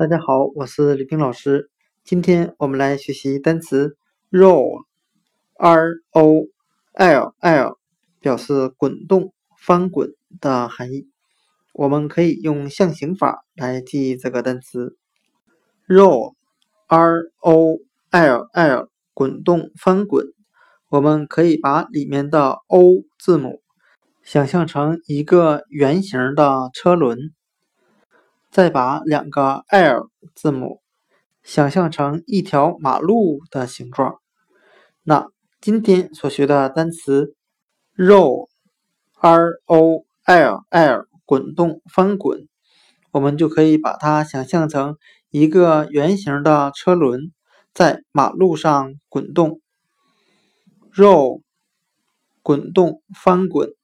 大家好，我是李冰老师。今天我们来学习单词 roll，r o l l，表示滚动、翻滚的含义。我们可以用象形法来记忆这个单词 roll，r o l l，滚动、翻滚。我们可以把里面的 o 字母想象成一个圆形的车轮。再把两个 L 字母想象成一条马路的形状。那今天所学的单词 roll，r o l l，滚动、翻滚，我们就可以把它想象成一个圆形的车轮在马路上滚动。roll，滚动、翻滚。